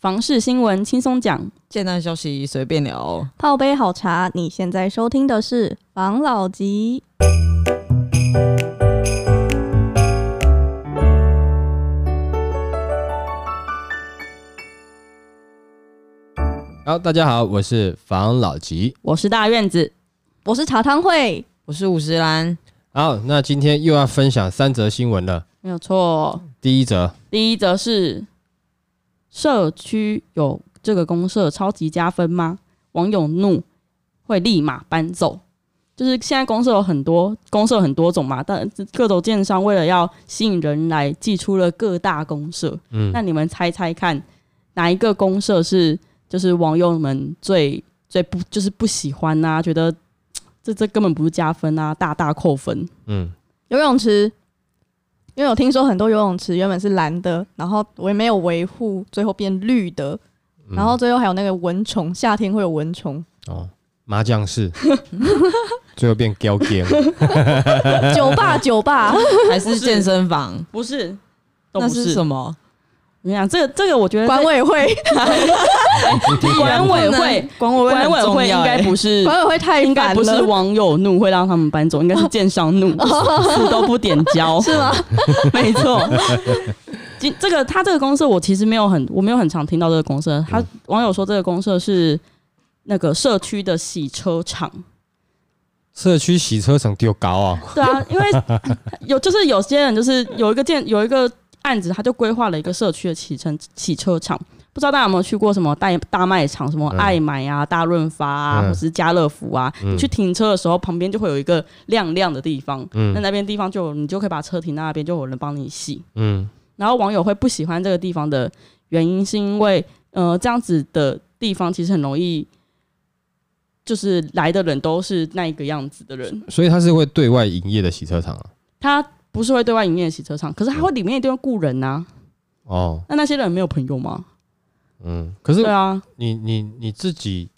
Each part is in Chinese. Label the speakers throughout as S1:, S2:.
S1: 房事新闻轻松讲，
S2: 简单消息随便聊，
S3: 泡杯好茶。你现在收听的是房老吉。
S4: 好，大家好，我是房老吉，
S1: 我是大院子，
S3: 我是茶汤会，
S2: 我是五十岚。
S4: 好，那今天又要分享三则新闻了，
S1: 没有错。
S4: 第一则，
S1: 第一则是社区有这个公社超级加分吗？网友怒会立马搬走。就是现在公社有很多，公社很多种嘛，但各种建商为了要吸引人来，寄出了各大公社。嗯，那你们猜猜看，哪一个公社是就是网友们最最不就是不喜欢啊？觉得。这这根本不是加分啊，大大扣分。
S3: 嗯，游泳池，因为我听说很多游泳池原本是蓝的，然后我也没有维护，最后变绿的，嗯、然后最后还有那个蚊虫，夏天会有蚊虫。
S4: 哦，麻将室，最后变胶 game。
S3: 酒吧，酒吧
S2: 还是健身房？
S1: 不是，
S2: 不是，那是什么？
S1: 你讲这个，这个我觉得
S3: 管委会，
S1: 管委会，管委会，管委会应该不是
S3: 管委会太
S1: 应该不是网友怒会让他们搬走，应该是建商怒死都不点交，
S3: 是吗？
S1: 没错。今这个他这个公社我其实没有很我没有很常听到这个公社，他网友说这个公社是那个社区的洗车场，
S4: 社区洗车场丢高啊？
S1: 对啊，因为有就是有些人就是有一个建有一个。案子他就规划了一个社区的启程洗车场，不知道大家有没有去过什么大大卖场，什么爱买啊、大润发啊，或者是家乐福啊？你去停车的时候，旁边就会有一个亮亮的地方，嗯。那那边地方就你就可以把车停在那边，就有人帮你洗。嗯，然后网友会不喜欢这个地方的原因，是因为呃这样子的地方其实很容易，就是来的人都是那一个样子的人，
S4: 所以他是会对外营业的洗车场啊，
S1: 他。不是会对外营业的洗车场，可是它会里面一定要雇人呐、啊。哦，那那些人没有朋友吗？
S4: 嗯，可是对
S1: 啊，
S4: 你你你自己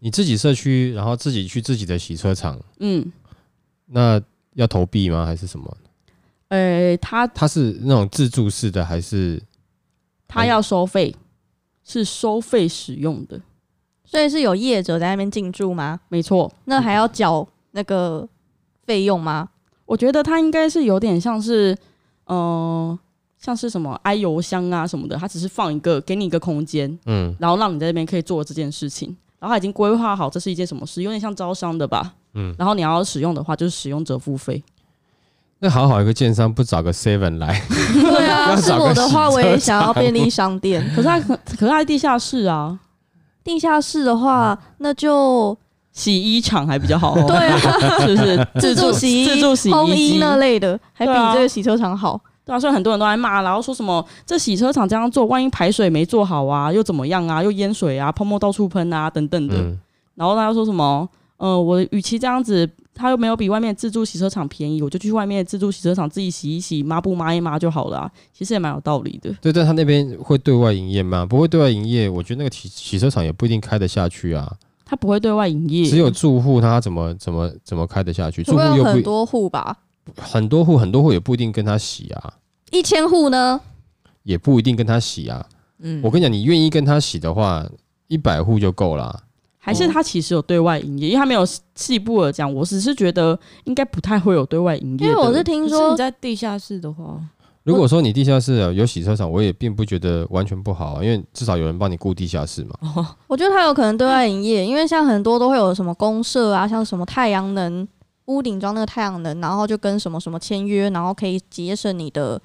S4: 你自己社区，然后自己去自己的洗车场，嗯，那要投币吗？还是什么？
S1: 呃、欸，他
S4: 他是那种自助式的，还是
S1: 他要收费？是收费使用的，
S3: 所以是有业者在那边进驻吗？
S1: 没错，
S3: 那还要缴那个费用吗？
S1: 我觉得它应该是有点像是，呃，像是什么 i 邮箱啊什么的，它只是放一个给你一个空间，嗯，然后让你在那边可以做这件事情，然后他已经规划好这是一件什么事，有点像招商的吧，嗯，然后你要使用的话就是使用者付费。
S4: 那好好一个建商不找个 Seven 来？
S3: 对啊，是我的话我也想要便利商店，
S1: 可是它可可是它地下室啊，
S3: 地下室的话那就。
S1: 洗衣厂还比较好，哦，
S3: 对啊，
S1: 是不是
S3: 自助洗衣、
S1: 自助洗衣机
S3: 那类的，还比这个洗车场好。
S1: 对啊，所以很多人都在骂，然后说什么这洗车厂这样做，万一排水没做好啊，又怎么样啊，又淹水啊，泡沫到处喷啊，等等的。嗯、然后他又说什么，呃，我与其这样子，他又没有比外面自助洗车场便宜，我就去外面自助洗车场自己洗一洗，抹布抹一抹就好了，啊。其实也蛮有道理的。
S4: 对，但他那边会对外营业吗？不会对外营业，我觉得那个洗洗车场也不一定开得下去啊。
S1: 他不会对外营业，
S4: 只有住户，他怎么怎么怎么开得下去？住户
S3: 有很多户吧？
S4: 很多户，很多户也不一定跟他洗啊。
S3: 一千户呢？
S4: 也不一定跟他洗啊。嗯，我跟你讲，你愿意跟他洗的话，一百户就够了。
S1: 还是他其实有对外营业？因为他没有细部的讲，我只是觉得应该不太会有对外营业。
S3: 因为我是听说
S2: 你在地下室的话。
S4: 如果说你地下室啊有洗车场，我也并不觉得完全不好啊，因为至少有人帮你顾地下室嘛。
S3: 我觉得他有可能对外营业，因为像很多都会有什么公社啊，像什么太阳能屋顶装那个太阳能，然后就跟什么什么签约，然后可以节省你的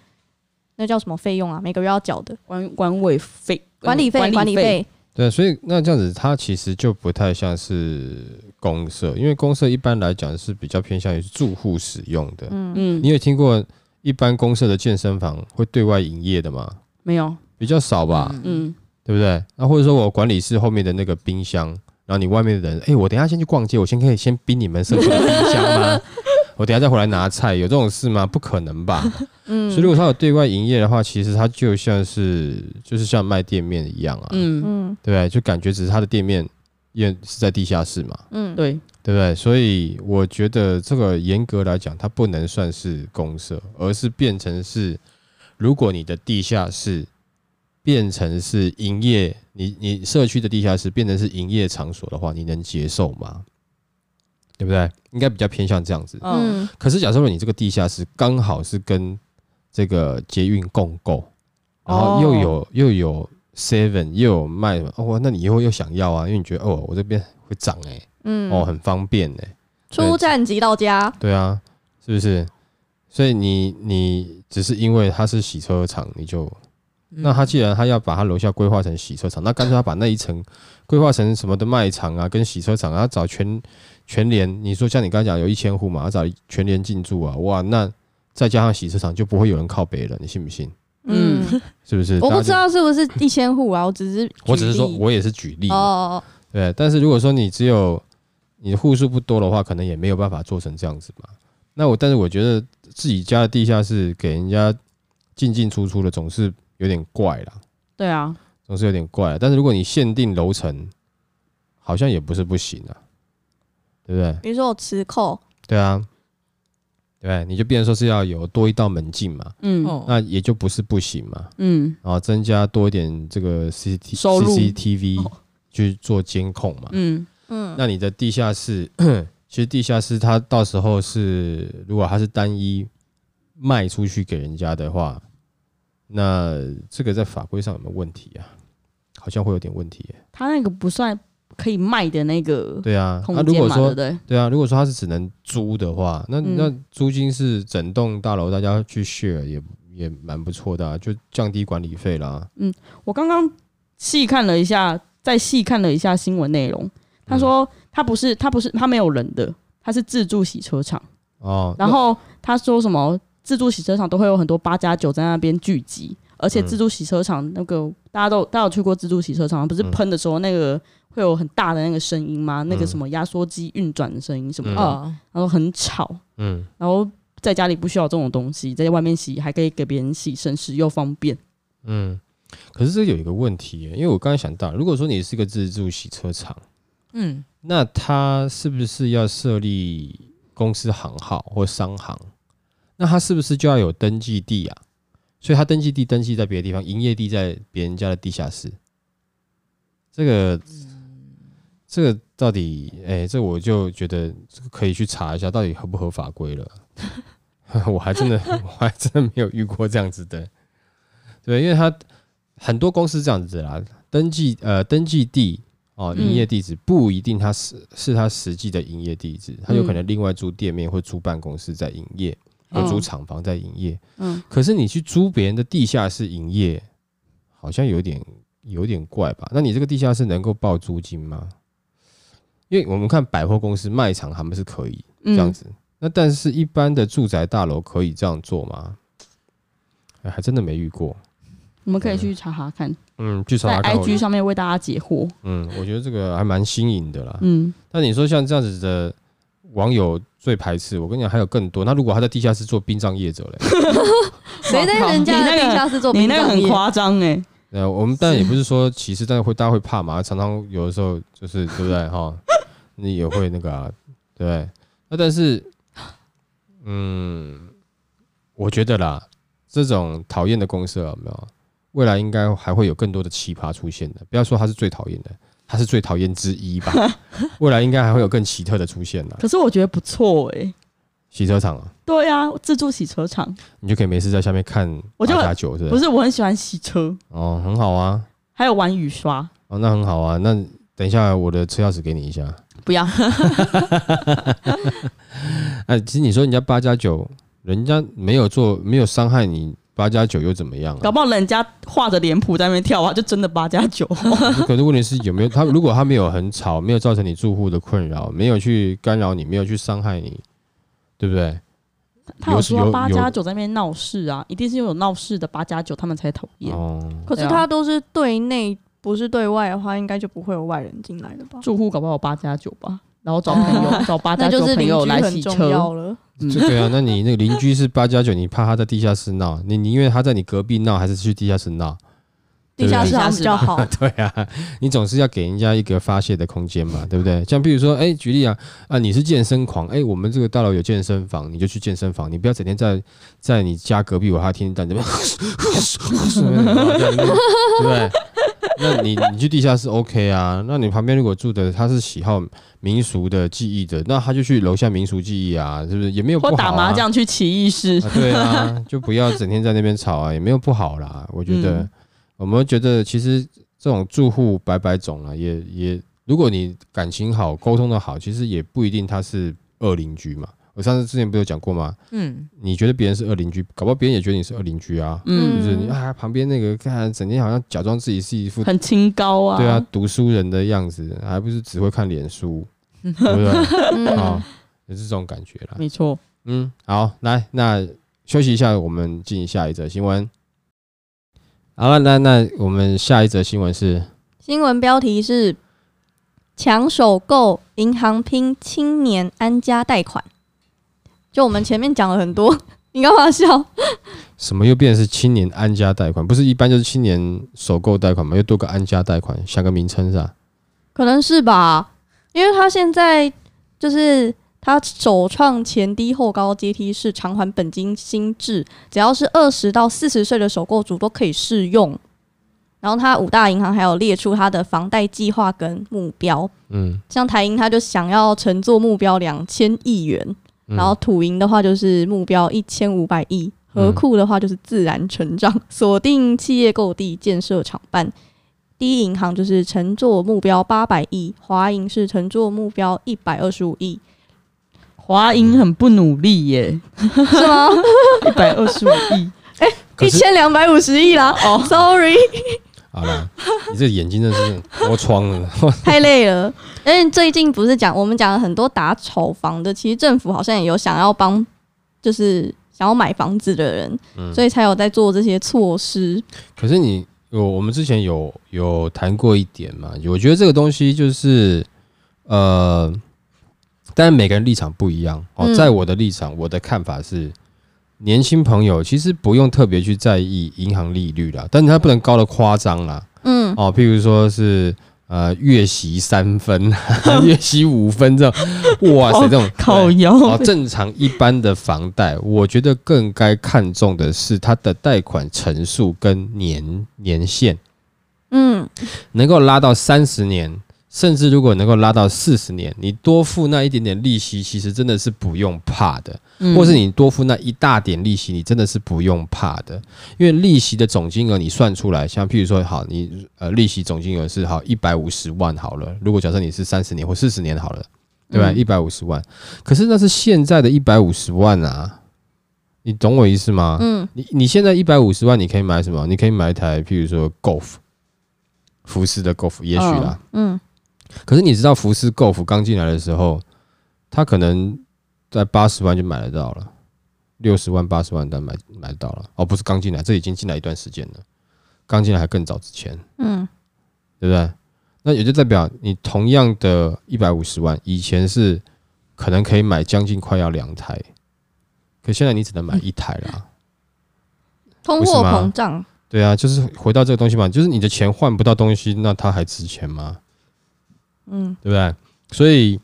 S3: 那叫什么费用啊，每个月要缴的
S1: 管管委费、
S3: 管理费、管理费。
S4: 对，所以那这样子，它其实就不太像是公社，因为公社一般来讲是比较偏向于住户使用的。嗯嗯，你有听过？一般公社的健身房会对外营业的吗？
S1: 没有，
S4: 比较少吧。嗯，对不对？那或者说我管理室后面的那个冰箱，然后你外面的人，哎，我等一下先去逛街，我先可以先冰你们社区的冰箱吗？我等一下再回来拿菜，有这种事吗？不可能吧。嗯，所以如果他有对外营业的话，其实他就像是就是像卖店面一样啊。嗯嗯，对？就感觉只是他的店面，因为是在地下室嘛。
S1: 嗯，对。
S4: 对不对？所以我觉得这个严格来讲，它不能算是公社，而是变成是，如果你的地下室变成是营业，你你社区的地下室变成是营业场所的话，你能接受吗？对不对？应该比较偏向这样子。
S1: 嗯，
S4: 可是假设说你这个地下室刚好是跟这个捷运共构，然后又有、哦、又有 seven 又有卖哦，那你以后又想要啊？因为你觉得哦，我这边会涨哎、欸，嗯，哦，很方便呢、欸，
S3: 出站即到家。
S4: 对啊，是不是？所以你你只是因为它是洗车场，你就那他既然他要把他楼下规划成洗车场，那干脆他把那一层规划成什么的卖场啊，跟洗车场啊，找全全联。你说像你刚才讲有一千户嘛，他找全联进驻啊，哇，那再加上洗车场，就不会有人靠北了，你信不信？嗯，是不是？
S3: 我不知道是不是一千户啊，我只是
S4: 我只是说我也是举例哦，对。但是如果说你只有你的户数不多的话，可能也没有办法做成这样子嘛。那我但是我觉得自己家的地下室给人家进进出出的总是有点怪啦。
S1: 对啊，
S4: 总是有点怪。但是如果你限定楼层，好像也不是不行啊，对不对？
S3: 比如说我磁扣，
S4: 对啊，对，你就变成说是要有多一道门禁嘛，嗯，那也就不是不行嘛，嗯，然后增加多一点这个 C T C T V 去做监控嘛，嗯嗯，那你的地下室。其实地下室它到时候是，如果它是单一卖出去给人家的话，那这个在法规上有没有问题啊？好像会有点问题。
S1: 它那个不算可以卖的那个，
S4: 对啊。那如果说对啊，如果说它是只能租的话，那那租金是整栋大楼大家去 share 也也蛮不错的啊，就降低管理费啦。
S1: 嗯，我刚刚细看了一下，再细看了一下新闻内容，他说。他不是，他不是，他没有人的，他是自助洗车场。哦。然后他说什么自助洗车场都会有很多八加九在那边聚集，而且自助洗车场那个大家都大家有去过自助洗车场，不是喷的时候那个会有很大的那个声音吗？那个什么压缩机运转的声音什么的，然后很吵。嗯。然后在家里不需要这种东西，在外面洗还可以给别人洗，省时又方便。
S4: 嗯。可是这有一个问题，因为我刚才想到，如果说你是个自助洗车场，嗯。那他是不是要设立公司行号或商行？那他是不是就要有登记地啊？所以他登记地登记在别的地方，营业地在别人家的地下室。这个，这个到底，哎、这我就觉得可以去查一下，到底合不合法规了。我还真的，我还真的没有遇过这样子的。对，因为他很多公司这样子啦，登记呃登记地。哦，营业地址不一定，它是是它实际的营业地址，它有可能另外租店面或租办公室在营业，或租厂房在营业。嗯，可是你去租别人的地下室营业，好像有点有点怪吧？那你这个地下室能够报租金吗？因为我们看百货公司、卖场，他们是可以这样子。那但是一般的住宅大楼可以这样做吗？哎，还真的没遇过。
S1: 我们可以去查查看，
S4: 嗯，去查查看，
S1: 在 IG 上面为大家解惑。
S4: 嗯，我觉得这个还蛮新颖的啦。嗯，但你说像这样子的网友最排斥，我跟你讲还有更多。那如果他在地下室做殡葬业者嘞？
S3: 谁在人家的地下室做殡葬业？
S1: 你那个很夸张哎。
S4: 呃，我们当然也不是说歧视，但是会大家会怕嘛。常常有的时候就是对不对哈？你也会那个啊，对不对？那但是，嗯，我觉得啦，这种讨厌的公司有没有？未来应该还会有更多的奇葩出现的，不要说他是最讨厌的，他是最讨厌之一吧。未来应该还会有更奇特的出现呢。
S1: 可是我觉得不错哎，
S4: 洗车场啊，
S1: 对啊，自助洗车场，
S4: 你就可以没事在下面看八加九，是
S1: 不是？我很喜欢洗车
S4: 哦，很好啊。
S1: 还有玩雨刷
S4: 哦，那很好啊。那等一下我的车钥匙给你一下，
S1: 不要。
S4: 哎，其实你说人家八加九，人家没有做，没有伤害你。八加九又怎么样、啊？
S1: 搞不好人家画着脸谱在那边跳啊，就真的八加九。
S4: 可是问题是有没有他？如果他没有很吵，没有造成你住户的困扰，没有去干扰你，没有去伤害你，对不对？
S1: 他有说八加九在那边闹事啊，一定是有闹事的八加九他们才讨厌。哦，
S3: 可是他都是对内，不是对外的话，应该就不会有外人进来了吧？
S1: 住户搞不好八加九吧，然后找朋友 找八加九朋友来洗车了。
S4: 嗯、对啊，那你那个邻居是八加九，你怕他在地下室闹？你宁愿他在你隔壁闹，还是去地下室闹？
S3: 地下室 比较好。
S4: 对啊，你总是要给人家一个发泄的空间嘛，对不对？像比如说，哎，举例啊，啊，你是健身狂，哎，我们这个大楼有健身房，你就去健身房，你不要整天在在你家隔壁，我还天天在这边，对不对？那你你去地下室 OK 啊？那你旁边如果住的他是喜好民俗的记忆的，那他就去楼下民俗记忆啊，是不是？也没有不好啊。
S1: 或打麻将去奇异室，
S4: 啊，对啊，就不要整天在那边吵啊，也没有不好啦。我觉得，嗯、我们觉得其实这种住户百百种了，也也，如果你感情好，沟通的好，其实也不一定他是恶邻居嘛。我上次之前不是有讲过吗？嗯，你觉得别人是恶邻居，搞不好别人也觉得你是恶邻居啊。嗯，就是你啊，旁边那个看整天好像假装自己是一副
S1: 很清高啊，
S4: 对啊，读书人的样子，还不是只会看脸书，对不对？啊，也是这种感觉啦。
S1: 没错。
S4: 嗯，好，来，那休息一下，我们进行下一则新闻。好了，那那我们下一则新闻是
S3: 新闻标题是抢首购银行拼青年安家贷款。就我们前面讲了很多，你干嘛笑？
S4: 什么又变成是青年安家贷款？不是一般就是青年首购贷款吗？又多个安家贷款，想个名称是吧？
S3: 可能是吧，因为他现在就是他首创前低后高阶梯式偿还本金新制，只要是二十到四十岁的首购族都可以适用。然后他五大银行还有列出他的房贷计划跟目标，嗯，像台银他就想要乘坐目标两千亿元。然后土银的话就是目标一千五百亿，和库的话就是自然成长，锁定企业购地建设厂办。第一银行就是乘坐目标八百亿，华银是乘坐目标一百二十五亿。
S1: 华银很不努力耶，
S3: 是吗？
S1: 一百二十五亿，
S3: 哎，一千两百五十亿啦。哦，sorry。
S4: 好了，你这眼睛真的是脱窗了，
S3: 太累了。因为最近不是讲我们讲了很多打炒房的，其实政府好像也有想要帮，就是想要买房子的人，嗯、所以才有在做这些措施。
S4: 可是你有我们之前有有谈过一点嘛？我觉得这个东西就是呃，但是每个人立场不一样哦。在我的立场，我的看法是。年轻朋友其实不用特别去在意银行利率啦，但是它不能高的夸张啦。嗯，哦，譬如说是呃月息三分、月息五分这种，哇塞，这种
S1: 靠腰。
S4: 哦，正常一般的房贷，我觉得更该看重的是它的贷款成数跟年年限。嗯，能够拉到三十年。甚至如果能够拉到四十年，你多付那一点点利息，其实真的是不用怕的。或是你多付那一大点利息，你真的是不用怕的。因为利息的总金额你算出来，像譬如说，好，你呃利息总金额是好一百五十万好了。如果假设你是三十年或四十年好了，对吧？一百五十万，可是那是现在的一百五十万啊，你懂我意思吗？嗯，你你现在一百五十万，你可以买什么？你可以买一台譬如说 Golf，福斯的 Golf，也许啦，嗯。可是你知道福斯 Golf 刚进来的时候，它可能在八十万就买得到了，六十万、八十万单买买得到了。哦，不是刚进来，这已经进来一段时间了。刚进来还更早之前，嗯，对不对？那也就代表你同样的一百五十万，以前是可能可以买将近快要两台，可现在你只能买一台了。
S3: 通货膨胀，
S4: 对啊，就是回到这个东西嘛，就是你的钱换不到东西，那它还值钱吗？嗯，对不对？所以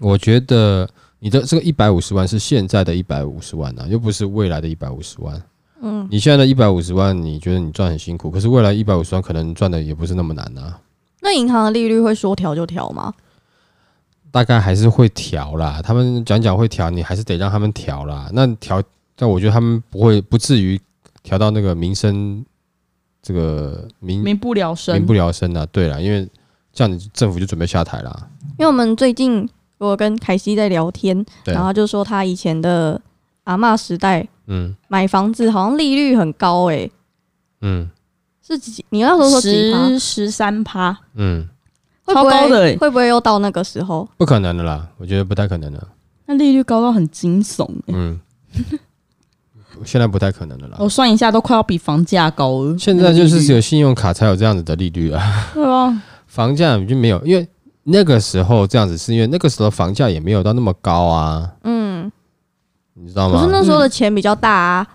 S4: 我觉得你的这个一百五十万是现在的一百五十万啊，又不是未来的一百五十万。嗯，你现在的一百五十万，你觉得你赚很辛苦，可是未来一百五十万可能赚的也不是那么难啊。
S3: 那银行的利率会说调就调吗？
S4: 大概还是会调啦，他们讲讲会调，你还是得让他们调啦。那调，但我觉得他们不会，不至于调到那个民生这个民
S1: 民不聊生，
S4: 民不聊生啊。对啦，因为。这样子政府就准备下台啦。
S3: 因为我们最近我跟凯西在聊天，然后就说他以前的阿嬷时代，嗯，买房子好像利率很高诶，嗯，是几？你要说说
S1: 十十三趴，嗯，
S3: 超高的，会不会又到那个时候？
S4: 不可能的啦，我觉得不太可能的。
S1: 那利率高到很惊悚，嗯，
S4: 现在不太可能的啦。
S1: 我算一下，都快要比房价高了。
S4: 现在就是只有信用卡才有这样子的利率啊，对啊。房价就没有，因为那个时候这样子，是因为那个时候房价也没有到那么高啊。嗯，你知道吗？
S3: 可是那时候的钱比较大啊。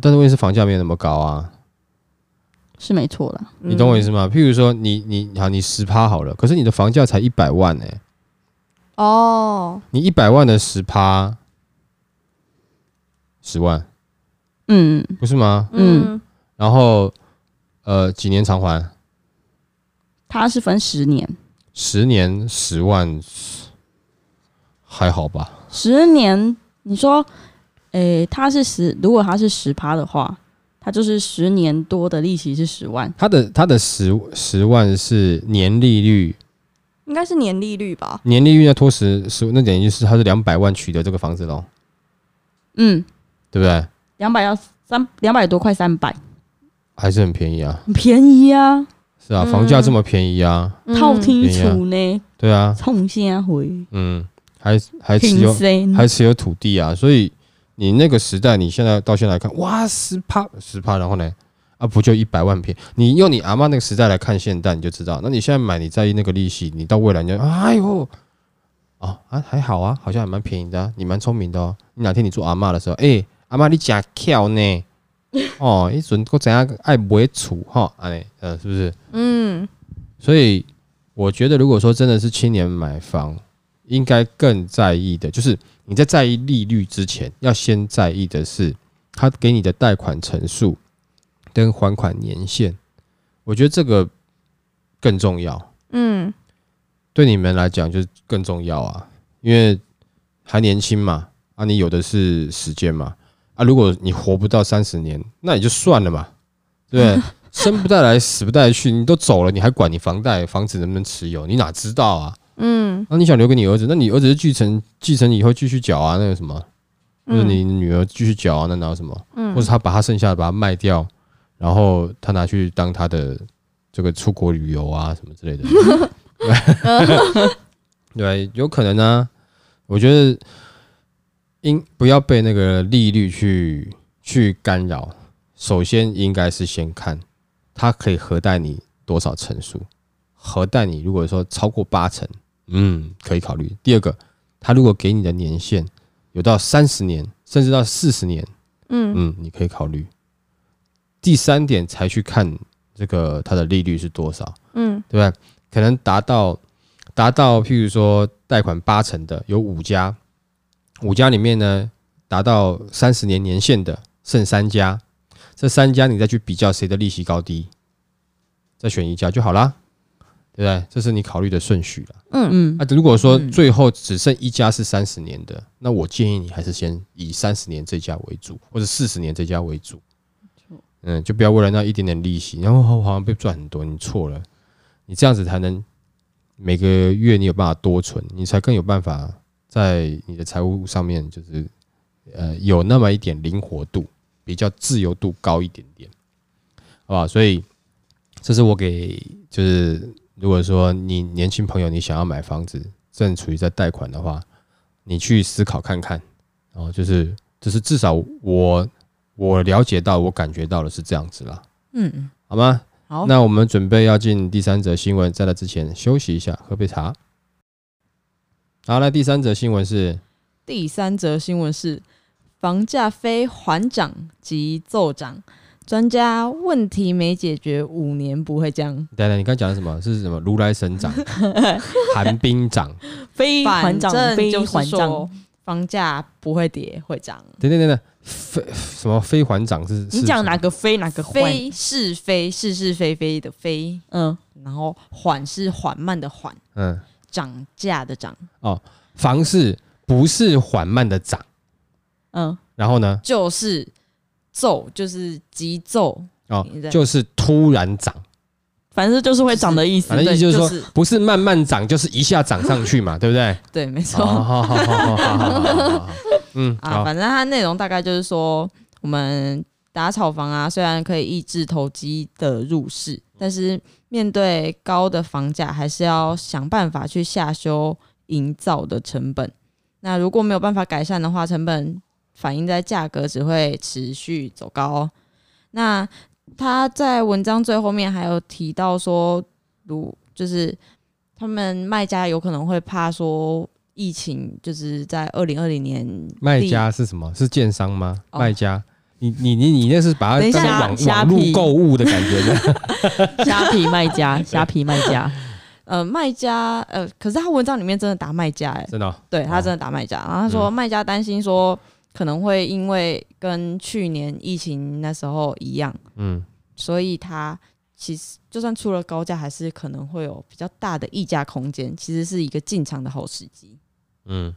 S4: 但是问题是房价没有那么高啊。
S1: 是没错的。
S4: 你懂我意思吗？譬如说你，你你好，你十趴好了，可是你的房价才一百万呢、欸。
S3: 哦，
S4: 你一百万的十趴，十万，
S1: 嗯，
S4: 不是吗？
S1: 嗯，
S4: 然后呃，几年偿还？
S1: 它是分十年，
S4: 十年十万，还好吧？
S1: 十年，你说，诶，它是十，如果它是十趴的话，它就是十年多的利息是十万。
S4: 它的它的十十万是年利率。
S3: 应该是年利率吧？
S4: 年利率要拖十十，那等于是他是两百万取得这个房子喽。
S1: 嗯，
S4: 对不对？
S1: 两百要三两百多块三百，
S4: 还是很便宜啊。
S1: 很便宜啊。
S4: 是啊，房价这么便宜啊。
S1: 套厅处呢？
S4: 对啊。
S1: 冲先回。
S4: 嗯，还还持有还持有土地啊，所以你那个时代，你现在到现在来看，哇，十趴十趴，然后呢？啊，不就一百万片？你用你阿妈那个时代来看现代，你就知道。那你现在买，你在意那个利息，你到未来你就哎呦，哦啊还好啊，好像还蛮便宜的、啊，你蛮聪明的哦。你哪天你做阿妈的时候，哎、欸，阿妈你假巧呢？哦，一准我怎样爱不会处哈？哎，呃，是不是？嗯。所以我觉得，如果说真的是青年买房，应该更在意的，就是你在在意利率之前，要先在意的是他给你的贷款成数。跟还款年限，我觉得这个更重要。嗯，对你们来讲就是更重要啊，因为还年轻嘛，啊，你有的是时间嘛，啊，如果你活不到三十年，那也就算了嘛，对不对？生不带来，死不带去，你都走了，你还管你房贷、房子能不能持有？你哪知道啊？嗯，那你想留给你儿子，那你儿子是继承，继承以后继续缴啊，那个什么，或者你女儿继续缴啊，那哪有什么？嗯，或者他把他剩下的把它卖掉。然后他拿去当他的这个出国旅游啊什么之类的，对，有可能呢、啊。我觉得应不要被那个利率去去干扰。首先应该是先看它可以核贷你多少成数，核贷你如果说超过八成，嗯，可以考虑。第二个，他如果给你的年限有到三十年，甚至到四十年，嗯嗯，你可以考虑。第三点才去看这个它的利率是多少，嗯，对吧？可能达到达到，譬如说贷款八成的有五家，五家里面呢达到三十年年限的剩三家，这三家你再去比较谁的利息高低，再选一家就好啦，对不对？这是你考虑的顺序了，嗯嗯。那如果说最后只剩一家是三十年的，那我建议你还是先以三十年这家为主，或者四十年这家为主。嗯，就不要为了那一点点利息，然后好像被赚很多。你错了，你这样子才能每个月你有办法多存，你才更有办法在你的财务上面就是呃有那么一点灵活度，比较自由度高一点点，好吧？所以这是我给就是如果说你年轻朋友你想要买房子，正处于在贷款的话，你去思考看看，然后就是就是至少我。我了解到，我感觉到的是这样子啦。嗯，好吗？好，那我们准备要进第三则新闻，在那之前休息一下，喝杯茶。好，那第三则新闻是，
S2: 第三则新闻是房价非缓涨即骤涨，专家问题没解决，五年不会降。
S4: 等等，你刚讲的什么？是什么？如来神掌，寒冰掌，
S1: 非缓涨非缓涨。
S2: 房价不会跌，会涨。
S4: 等等等等，非什么非缓涨是？
S1: 你讲哪个非哪个
S2: 非？是非是是非非的非，嗯，然后缓是缓慢的缓，嗯，涨价的涨。
S4: 哦，房市不是缓慢的涨，嗯，然后呢？
S2: 就是骤，就是急骤，
S4: 哦，就是突然涨。
S1: 反正就是会涨的意思，
S4: 反正意思就是说，不是慢慢涨，就是一下涨上去嘛，对不对？
S2: 对，没错。好好好好好，嗯啊，反正它内容大概就是说，我们打炒房啊，虽然可以抑制投机的入市，但是面对高的房价，还是要想办法去下修营造的成本。那如果没有办法改善的话，成本反映在价格只会持续走高。那他在文章最后面还有提到说，如就是他们卖家有可能会怕说疫情，就是在二零二零年。
S4: 卖家是什么？是建商吗？卖、哦、家你你你你那是把它当网网络购物的感觉的，
S2: 虾皮卖家，虾皮卖家，呃，卖家，呃，可是他文章里面真的打卖家，哎，
S4: 真的，
S2: 对他真的打卖家，然后他说卖家担心说可能会因为跟去年疫情那时候一样，嗯，所以他其实就算出了高价，还是可能会有比较大的溢价空间，其实是一个进场的好时机，嗯。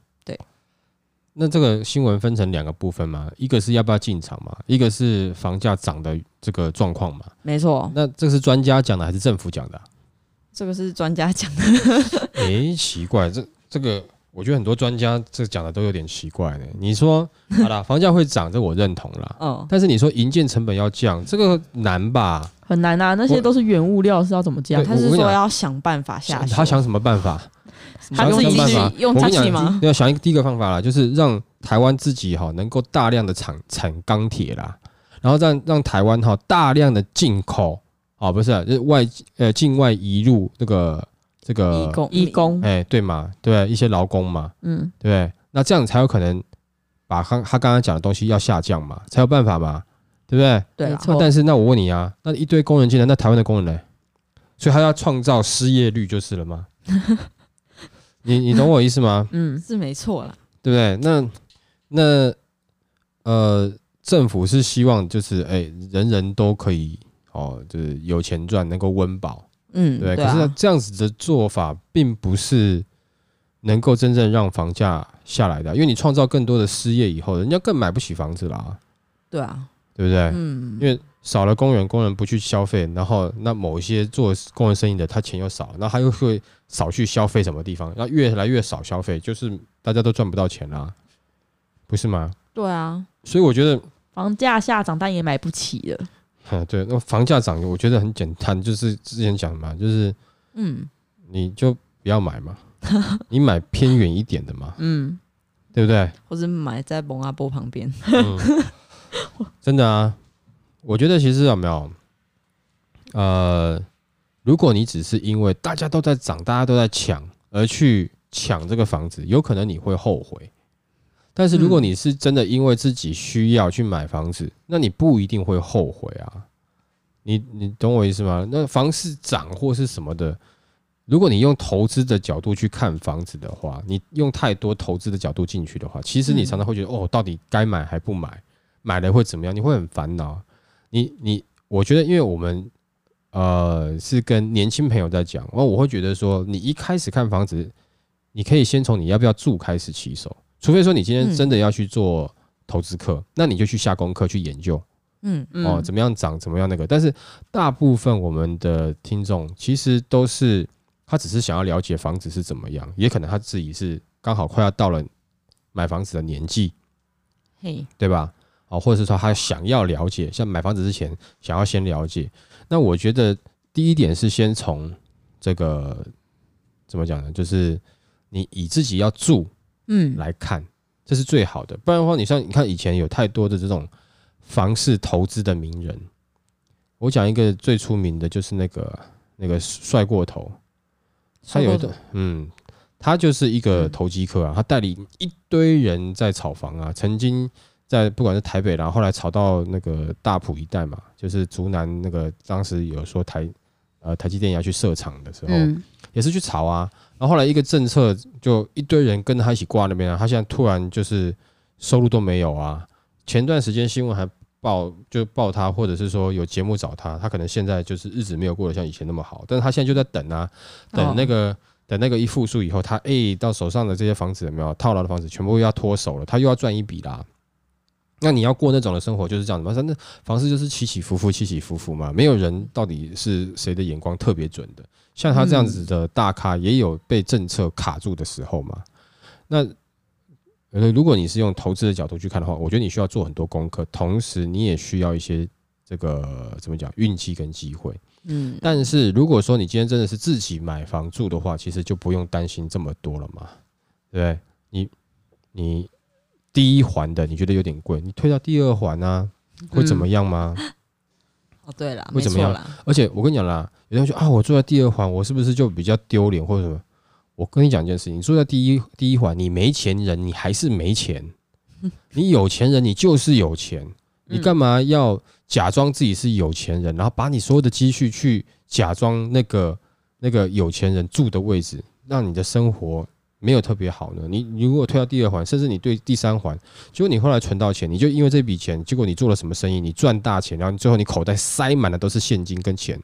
S4: 那这个新闻分成两个部分嘛，一个是要不要进场嘛，一个是房价涨的这个状况嘛。
S2: 没错。
S4: 那这是专家讲的还是政府讲的啊？
S2: 这个是专家讲的。
S4: 诶，奇怪，这这个我觉得很多专家这讲的都有点奇怪呢。你说好了，房价会涨，这我认同了。嗯。但是你说营建成本要降，这个难吧？
S1: 很难啊，那些都是原物料，是要怎么降？
S2: 他是说要想办法下去。
S4: 他想什么办法？
S2: 他自己用机器吗？
S4: 要想一个第一个方法啦，就是让台湾自己哈能够大量的产产钢铁啦，然后让让台湾哈大量的进口啊，不是就是外呃境外移入这个这个
S2: 移工移工
S4: 哎对嘛对一些劳工嘛嗯对？那这样才有可能把他他刚刚讲的东西要下降嘛，才有办法嘛，对不对？
S2: 对。
S4: 但是那我问你啊，那一堆工人进来，那台湾的工人呢？所以他要创造失业率就是了吗？你你懂我意思吗？
S2: 嗯，是没错啦，
S4: 对不对？那那呃，政府是希望就是哎、欸，人人都可以哦，就是有钱赚，能够温饱，嗯，对。对啊、可是这样子的做法，并不是能够真正让房价下来的，因为你创造更多的失业以后，人家更买不起房子啦。
S2: 对啊，
S4: 对不对？嗯，因为。少了工人，工人不去消费，然后那某一些做工人生意的，他钱又少，然后他又会少去消费什么地方，那越来越少消费，就是大家都赚不到钱啦，不是吗？
S2: 对啊，
S4: 所以我觉得
S1: 房价下涨，但也买不起了。
S4: 嗯，对，那房价涨，我觉得很简单，就是之前讲的嘛，就是嗯，你就不要买嘛，你买偏远一点的嘛，嗯，对不对？
S2: 或者买在蒙阿波旁边，
S4: 嗯，真的啊。我觉得其实有没有，呃，如果你只是因为大家都在涨，大家都在抢而去抢这个房子，有可能你会后悔。但是如果你是真的因为自己需要去买房子，那你不一定会后悔啊。你你懂我意思吗？那房市涨或是什么的，如果你用投资的角度去看房子的话，你用太多投资的角度进去的话，其实你常常会觉得哦，到底该买还不买？买了会怎么样？你会很烦恼。你你，我觉得，因为我们呃是跟年轻朋友在讲，然后我会觉得说，你一开始看房子，你可以先从你要不要住开始起手，除非说你今天真的要去做投资客，那你就去下功课去研究，嗯。哦，怎么样涨，怎么样那个。但是大部分我们的听众其实都是他只是想要了解房子是怎么样，也可能他自己是刚好快要到了买房子的年纪，嘿，对吧？哦，或者是说他想要了解，像买房子之前想要先了解，那我觉得第一点是先从这个怎么讲呢？就是你以自己要住嗯来看，这是最好的。不然的话，你像你看以前有太多的这种房市投资的名人，我讲一个最出名的就是那个那个帅过头，他有一个嗯，他就是一个投机客啊，他带领一堆人在炒房啊，曾经。在不管是台北，然后后来炒到那个大埔一带嘛，就是竹南那个，当时有说台呃台积电要去设厂的时候，也是去炒啊。然后后来一个政策，就一堆人跟着他一起挂那边啊。他现在突然就是收入都没有啊。前段时间新闻还报就报他，或者是说有节目找他，他可能现在就是日子没有过得像以前那么好。但是他现在就在等啊，等那个等那个一复苏以后，他哎到手上的这些房子有没有套牢的房子，全部又要脱手了，他又要赚一笔啦。那你要过那种的生活，就是这样子嘛？那房市就是起起伏伏，起起伏伏嘛。没有人到底是谁的眼光特别准的。像他这样子的大咖，也有被政策卡住的时候嘛。那呃，如果你是用投资的角度去看的话，我觉得你需要做很多功课，同时你也需要一些这个怎么讲运气跟机会。嗯。但是如果说你今天真的是自己买房住的话，其实就不用担心这么多了嘛，对不对？你你。第一环的你觉得有点贵，你推到第二环啊，会怎么样吗？嗯、
S2: 哦，对了，
S4: 会怎么样？而且我跟你讲啦，有人说啊，我住在第二环，我是不是就比较丢脸或者什么？我跟你讲一件事情，你住在第一第一环，你没钱人，你还是没钱；你有钱人，你就是有钱。你干嘛要假装自己是有钱人，然后把你所有的积蓄去假装那个那个有钱人住的位置，让你的生活没有特别好呢？你你如果推到第二环，甚至你对第三环，结果你后来存到钱，你就因为这笔钱，结果你做了什么生意，你赚大钱，然后最后你口袋塞满了都是现金跟钱。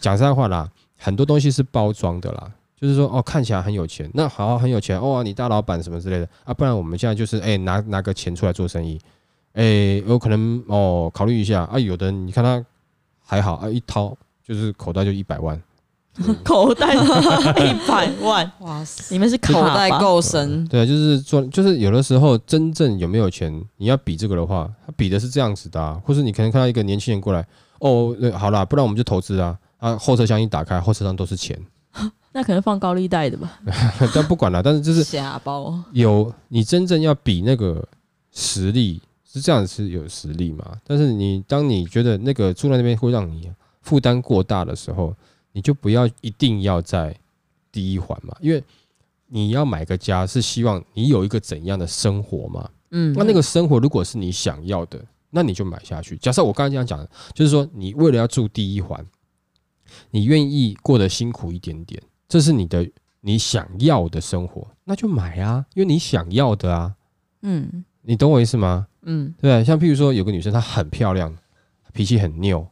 S4: 讲实在话啦，很多东西是包装的啦。就是说，哦，看起来很有钱，那好，很有钱，哦，你大老板什么之类的啊，不然我们现在就是，哎，拿拿个钱出来做生意，哎，有可能哦，考虑一下啊，有的人你看他还好啊，一掏就是口袋就一百万，
S1: 口袋一百万，哇塞，你们是口袋够深，
S4: 对，就是做，就是有的时候真正有没有钱，你要比这个的话，他比的是这样子的啊，或是你可能看到一个年轻人过来，哦，好啦，不然我们就投资啊，啊，后车厢一打开，后车厢都是钱。
S1: 那可能放高利贷的吧，
S4: 但不管了。但是就是
S1: 假包
S4: 有你真正要比那个实力是这样是有实力嘛？但是你当你觉得那个住在那边会让你负担过大的时候，你就不要一定要在第一环嘛，因为你要买个家是希望你有一个怎样的生活嘛？嗯，那那个生活如果是你想要的，那你就买下去。假设我刚才这样讲的，就是说你为了要住第一环，你愿意过得辛苦一点点。这是你的你想要的生活，那就买啊，因为你想要的啊，嗯，你懂我意思吗？嗯，对，像譬如说有个女生她很漂亮，脾气很拗，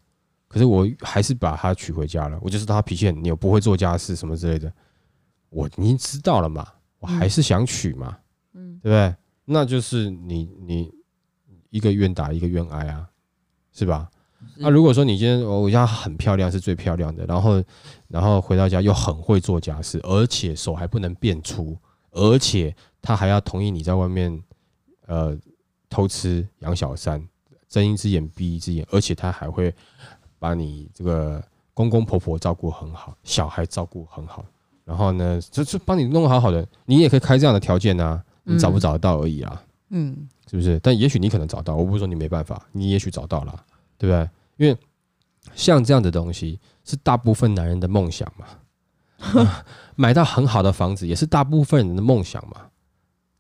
S4: 可是我还是把她娶回家了。我就知道她脾气很拗，不会做家事什么之类的，我已经知道了嘛，我还是想娶嘛，嗯，对不对？那就是你你一个愿打一个愿挨啊，是吧？那、啊、如果说你今天我家很漂亮，是最漂亮的，然后然后回到家又很会做家事，而且手还不能变粗，而且他还要同意你在外面呃偷吃养小三，睁一只眼闭一只眼，而且他还会把你这个公公婆婆照顾很好，小孩照顾很好，然后呢就是帮你弄好好的，你也可以开这样的条件啊，你找不找得到而已啊，嗯，是不是？但也许你可能找到，我不是说你没办法，你也许找到了。对不对？因为像这样的东西是大部分男人的梦想嘛，啊，买到很好的房子也是大部分人的梦想嘛，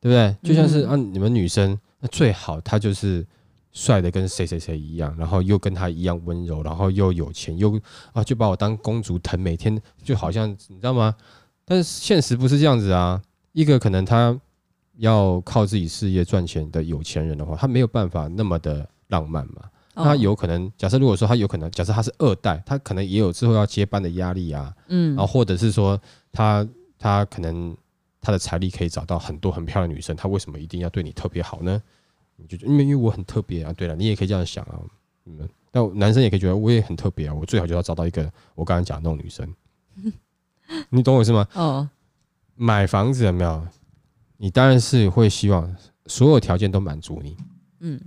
S4: 对不对？就像是啊，你们女生那最好她就是帅的跟谁谁谁一样，然后又跟他一样温柔，然后又有钱，又啊就把我当公主疼，每天就好像你知道吗？但是现实不是这样子啊，一个可能他要靠自己事业赚钱的有钱人的话，他没有办法那么的浪漫嘛。他有可能，假设如果说他有可能，假设他是二代，他可能也有之后要接班的压力啊，嗯，然后或者是说他他可能他的财力可以找到很多很漂亮的女生，他为什么一定要对你特别好呢？你就因为因为我很特别啊，对了，你也可以这样想啊，嗯，但男生也可以觉得我也很特别啊，我最好就要找到一个我刚刚讲的那种女生，你懂我意思吗？哦，买房子有没有？你当然是会希望所有条件都满足你，嗯。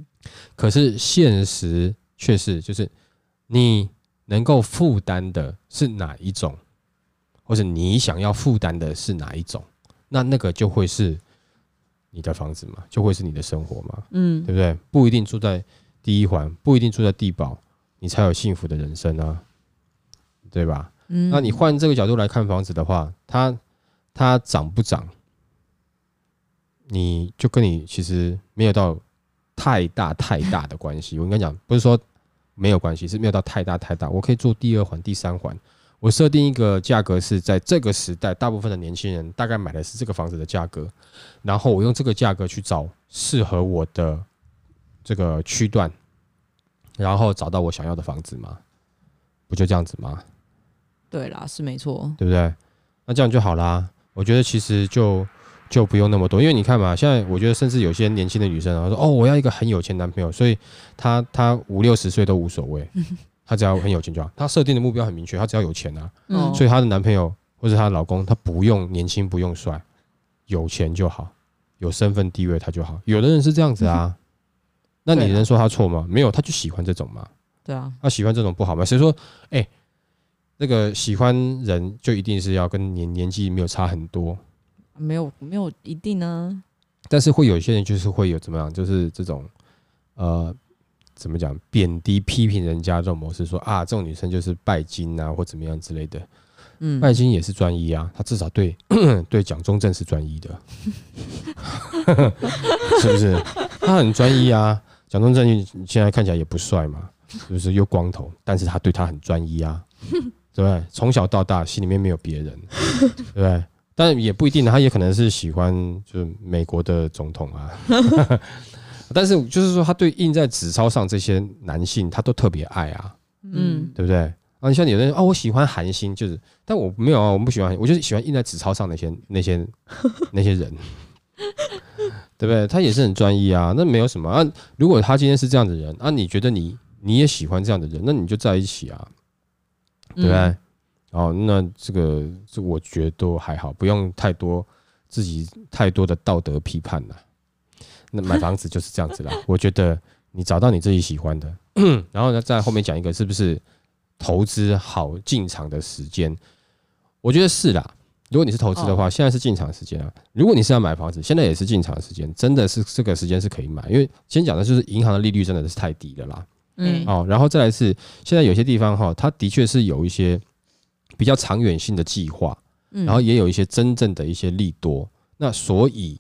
S4: 可是现实却是，就是你能够负担的是哪一种，或者你想要负担的是哪一种，那那个就会是你的房子嘛，就会是你的生活嘛，嗯，对不对？不一定住在第一环，不一定住在地堡，你才有幸福的人生啊，对吧？嗯，那你换这个角度来看房子的话，它它涨不涨，你就跟你其实没有到。太大太大的关系，我应该讲不是说没有关系，是没有到太大太大。我可以做第二环、第三环，我设定一个价格是在这个时代，大部分的年轻人大概买的是这个房子的价格，然后我用这个价格去找适合我的这个区段，然后找到我想要的房子吗？不就这样子吗？
S2: 对啦，是没错，
S4: 对不对？那这样就好啦。我觉得其实就。就不用那么多，因为你看嘛，现在我觉得甚至有些年轻的女生啊，说哦，我要一个很有钱男朋友，所以她她五六十岁都无所谓，她只要很有钱就好。她设定的目标很明确，她只要有钱啊，所以她的男朋友或者她的老公，她不用年轻，不用帅，有钱就好，有身份地位他就好。有的人是这样子啊，那你能说他错吗？没有，他就喜欢这种嘛。
S2: 对啊，
S4: 他喜欢这种不好吗？谁说？哎，那个喜欢人就一定是要跟年年纪没有差很多？
S2: 没有没有一定呢，
S4: 但是会有一些人就是会有怎么样，就是这种呃怎么讲贬低批评人家这种模式，说啊这种女生就是拜金啊或怎么样之类的，嗯，拜金也是专一啊，他至少对 对蒋中正是专一的，是不是？他很专一啊，蒋中正现在看起来也不帅嘛，是不是又光头？但是他对他很专一啊，对不对？从小到大心里面没有别人，对不对？但也不一定，他也可能是喜欢就是美国的总统啊。但是就是说，他对印在纸钞上这些男性，他都特别爱啊，嗯，对不对？啊，你像有的人哦，我喜欢韩星，就是，但我没有啊，我不喜欢，我就是喜欢印在纸钞上那些那些 那些人。对不对？他也是很专一啊，那没有什么啊。如果他今天是这样的人啊，你觉得你你也喜欢这样的人，那你就在一起啊，对不对？嗯、哦，那这个这、我觉得都还好，不用太多自己太多的道德批判了。那买房子就是这样子啦。我觉得你找到你自己喜欢的，然后呢，在后面讲一个是不是投资好进场的时间？我觉得是啦。如果你是投资的话，现在是进场时间啊。如果你是要买房子，现在也是进场时间，真的是这个时间是可以买。因为先讲的就是银行的利率真的是太低了啦。嗯。哦，然后再来是现在有些地方哈，它的确是有一些比较长远性的计划，然后也有一些真正的一些利多。那所以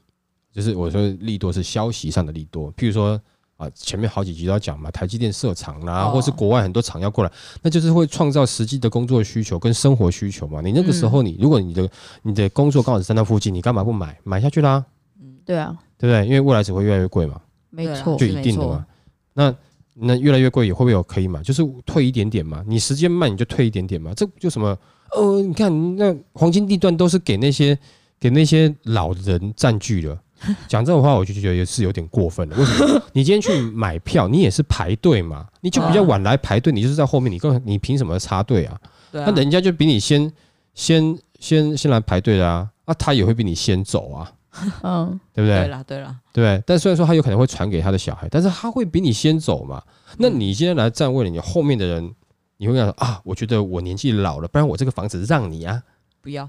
S4: 就是我说利多是消息上的利多，譬如说。啊，前面好几集都要讲嘛，台积电设厂啦，或是国外很多厂要过来，那就是会创造实际的工作需求跟生活需求嘛。你那个时候，你如果你的你的工作刚好是在那附近，你干嘛不买？买下去啦。
S3: 嗯，对啊，
S4: 对不对？因为未来只会越来越贵嘛，
S3: 没错，
S4: 就一定的嘛。那那越来越贵也会不会有可以嘛？就是退一点点嘛。你时间慢，你就退一点点嘛。这就什么？呃，你看那黄金地段都是给那些给那些老人占据了。讲这种话，我就觉得也是有点过分了。为什么？你今天去买票，你也是排队嘛？你就比较晚来排队，你就是在后面，你更你凭什么插队啊？那人家就比你先先先先来排队的啊，那他也会比你先走啊，嗯，对不对？
S2: 对了，对了，
S4: 对。但虽然说他有可能会传给他的小孩，但是他会比你先走嘛？那你今天来站位了，你后面的人，你会跟他说啊？我觉得我年纪老了，不然我这个房子让你啊？
S2: 不要，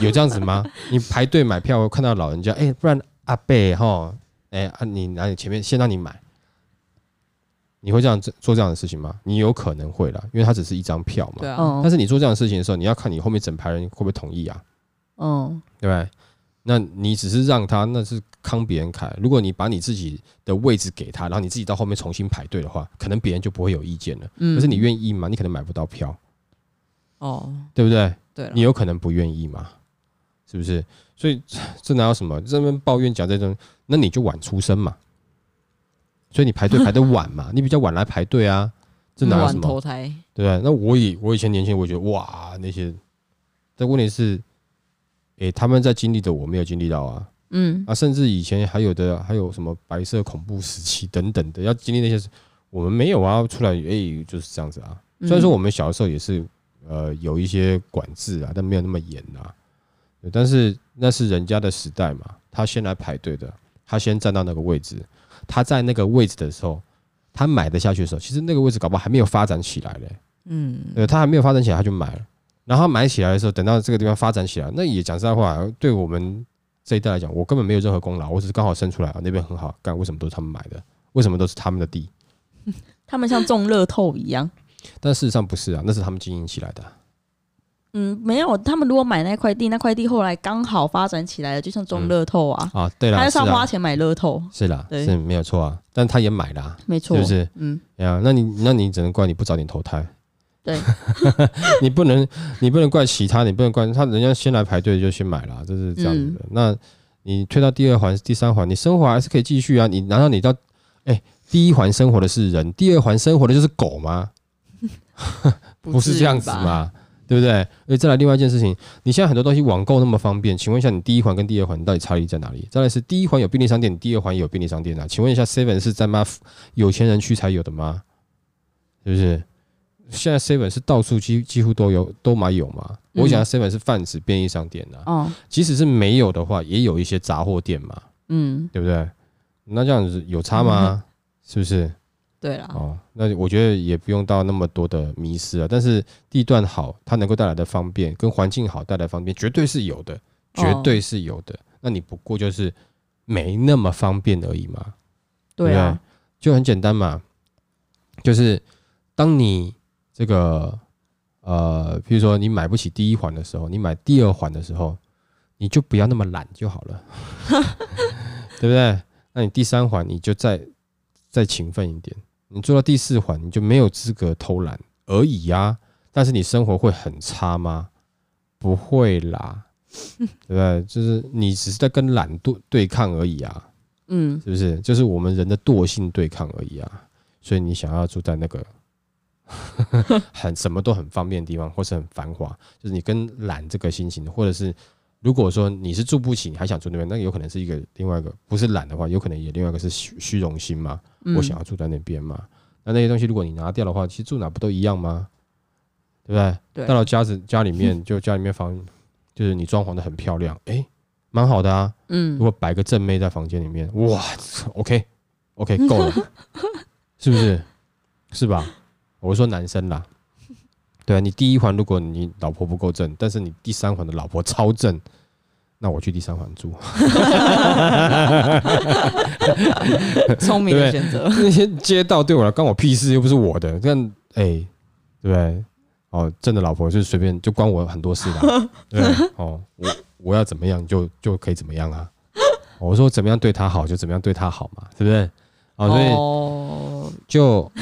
S4: 有这样子吗？你排队买票看到老人家，哎，不然。阿贝哈，哎啊，你拿你前面先让你买，你会这样做这样的事情吗？你有可能会啦，因为它只是一张票嘛。对啊。但是你做这样的事情的时候，你要看你后面整排人会不会同意啊？嗯，对不对？那你只是让他，那是慷别人开。如果你把你自己的位置给他，然后你自己到后面重新排队的话，可能别人就不会有意见了。嗯。可是你愿意吗？你可能买不到票。哦。对不对？对。你有可能不愿意嘛？是不是？所以 这哪有什么？这边抱怨讲这种，那你就晚出生嘛。所以你排队排的晚嘛，你比较晚来排队啊。这哪有什么？
S2: 投胎
S4: 对啊，那我以我以前年轻，我觉得哇，那些。但问题是，诶，他们在经历的，我没有经历到啊。嗯。啊，甚至以前还有的，还有什么白色恐怖时期 等等的，要经历那些事，我们没有啊。出来，诶，就是这样子啊。虽然说我们小的时候也是，呃，有一些管制啊，但没有那么严啊。但是那是人家的时代嘛，他先来排队的，他先站到那个位置，他在那个位置的时候，他买得下去的时候，其实那个位置搞不好还没有发展起来嘞。嗯，对，他还没有发展起来，他就买了，然后买起来的时候，等到这个地方发展起来，那也讲实在话，对我们这一代来讲，我根本没有任何功劳，我只是刚好生出来啊，那边很好干，为什么都是他们买的？为什么都是他们的地？
S1: 他们像中乐透一样，
S4: 但事实上不是啊，那是他们经营起来的。
S1: 嗯，没有，他们如果买那块地，那块地后来刚好发展起来了，就像中乐透啊。
S4: 啊，对了，
S1: 他上花钱买乐透，
S4: 是啦，是没有错啊。但他也买了，
S1: 没错，
S4: 是不是？嗯，呀，那你那你只能怪你不早点投胎。
S1: 对，
S4: 你不能你不能怪其他，你不能怪他，人家先来排队就先买了，就是这样子的。那你退到第二环、第三环，你生活还是可以继续啊。你难道你到哎第一环生活的是人，第二环生活的就是狗吗？不是这样子吗？对不对？诶，再来另外一件事情，你现在很多东西网购那么方便，请问一下，你第一环跟第二环到底差异在哪里？再来是第一环有便利商店，第二环也有便利商店啊？请问一下，Seven 是在吗？有钱人区才有的吗？是不是？现在 Seven 是到处几几乎都有，都买有吗？嗯、我想 Seven 是泛指便利商店啊。哦。即使是没有的话，也有一些杂货店嘛。嗯。对不对？那这样子有差吗？嗯、是不是？
S2: 对啦哦，
S4: 那我觉得也不用到那么多的迷失啊。但是地段好，它能够带来的方便跟环境好带来的方便，绝对是有的，绝对是有的。哦、那你不过就是没那么方便而已嘛。对啊，对就很简单嘛，就是当你这个呃，比如说你买不起第一环的时候，你买第二环的时候，你就不要那么懒就好了，对不对？那你第三环你就再。再勤奋一点。你做到第四环，你就没有资格偷懒而已呀、啊。但是你生活会很差吗？不会啦，对不对？就是你只是在跟懒惰对抗而已啊。嗯，是不是？就是我们人的惰性对抗而已啊。所以你想要住在那个 很什么都很方便的地方，或是很繁华，就是你跟懒这个心情，或者是如果说你是住不起，你还想住那边，那有可能是一个另外一个，不是懒的话，有可能也另外一个是虚虚荣心嘛。我想要住在那边嘛。那那些东西如果你拿掉的话，其实住哪不都一样吗？对不对？对。到了家子家里面，就家里面房，就是你装潢的很漂亮，哎、欸，蛮好的啊。嗯。如果摆个正妹在房间里面，哇，OK，OK，够了，是不是？是吧？我说男生啦。对啊，你第一环如果你老婆不够正，但是你第三环的老婆超正，那我去第三环住。
S2: 聪明的选择。
S4: 那些街道对我来关我屁事，又不是我的。这样，哎，对不对？哦，正的老婆就是随便就关我很多事啦。对，哦，我我要怎么样就就可以怎么样啊。我说怎么样对她好就怎么样对她好嘛，对不对？哦，所以就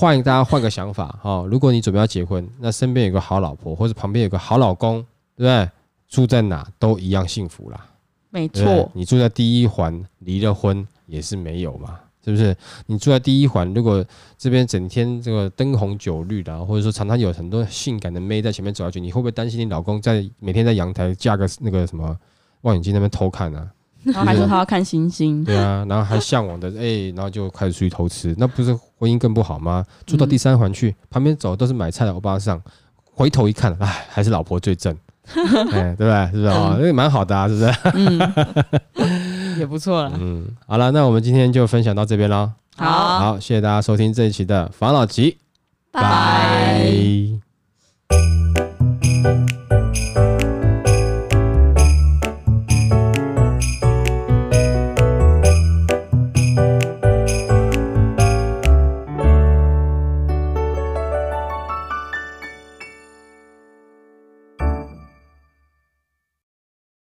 S4: 换大家换个想法哈。如果你准备要结婚，那身边有个好老婆，或者旁边有个好老公，对不对？住在哪都一样幸福啦。
S1: 没错，
S4: 你住在第一环，离了婚也是没有嘛。是不是？你住在第一环，如果这边整天这个灯红酒绿的，或者说常常有很多性感的妹在前面走下去，你会不会担心你老公在每天在阳台架个那个什么望远镜那边偷看啊？
S1: 然后还说他要看星星，
S4: 对啊，然后还向往的哎、欸，然后就开始出去偷吃，那不是婚姻更不好吗？住到第三环去，旁边走都是买菜的欧巴桑，回头一看，哎，还是老婆最正，哎，对不对？是不是啊？那蛮好的啊，是不是？
S2: 嗯 也不错了。
S4: 嗯，好了，那我们今天就分享到这边喽。
S2: 好，
S4: 好，谢谢大家收听这一期的房老吉，拜。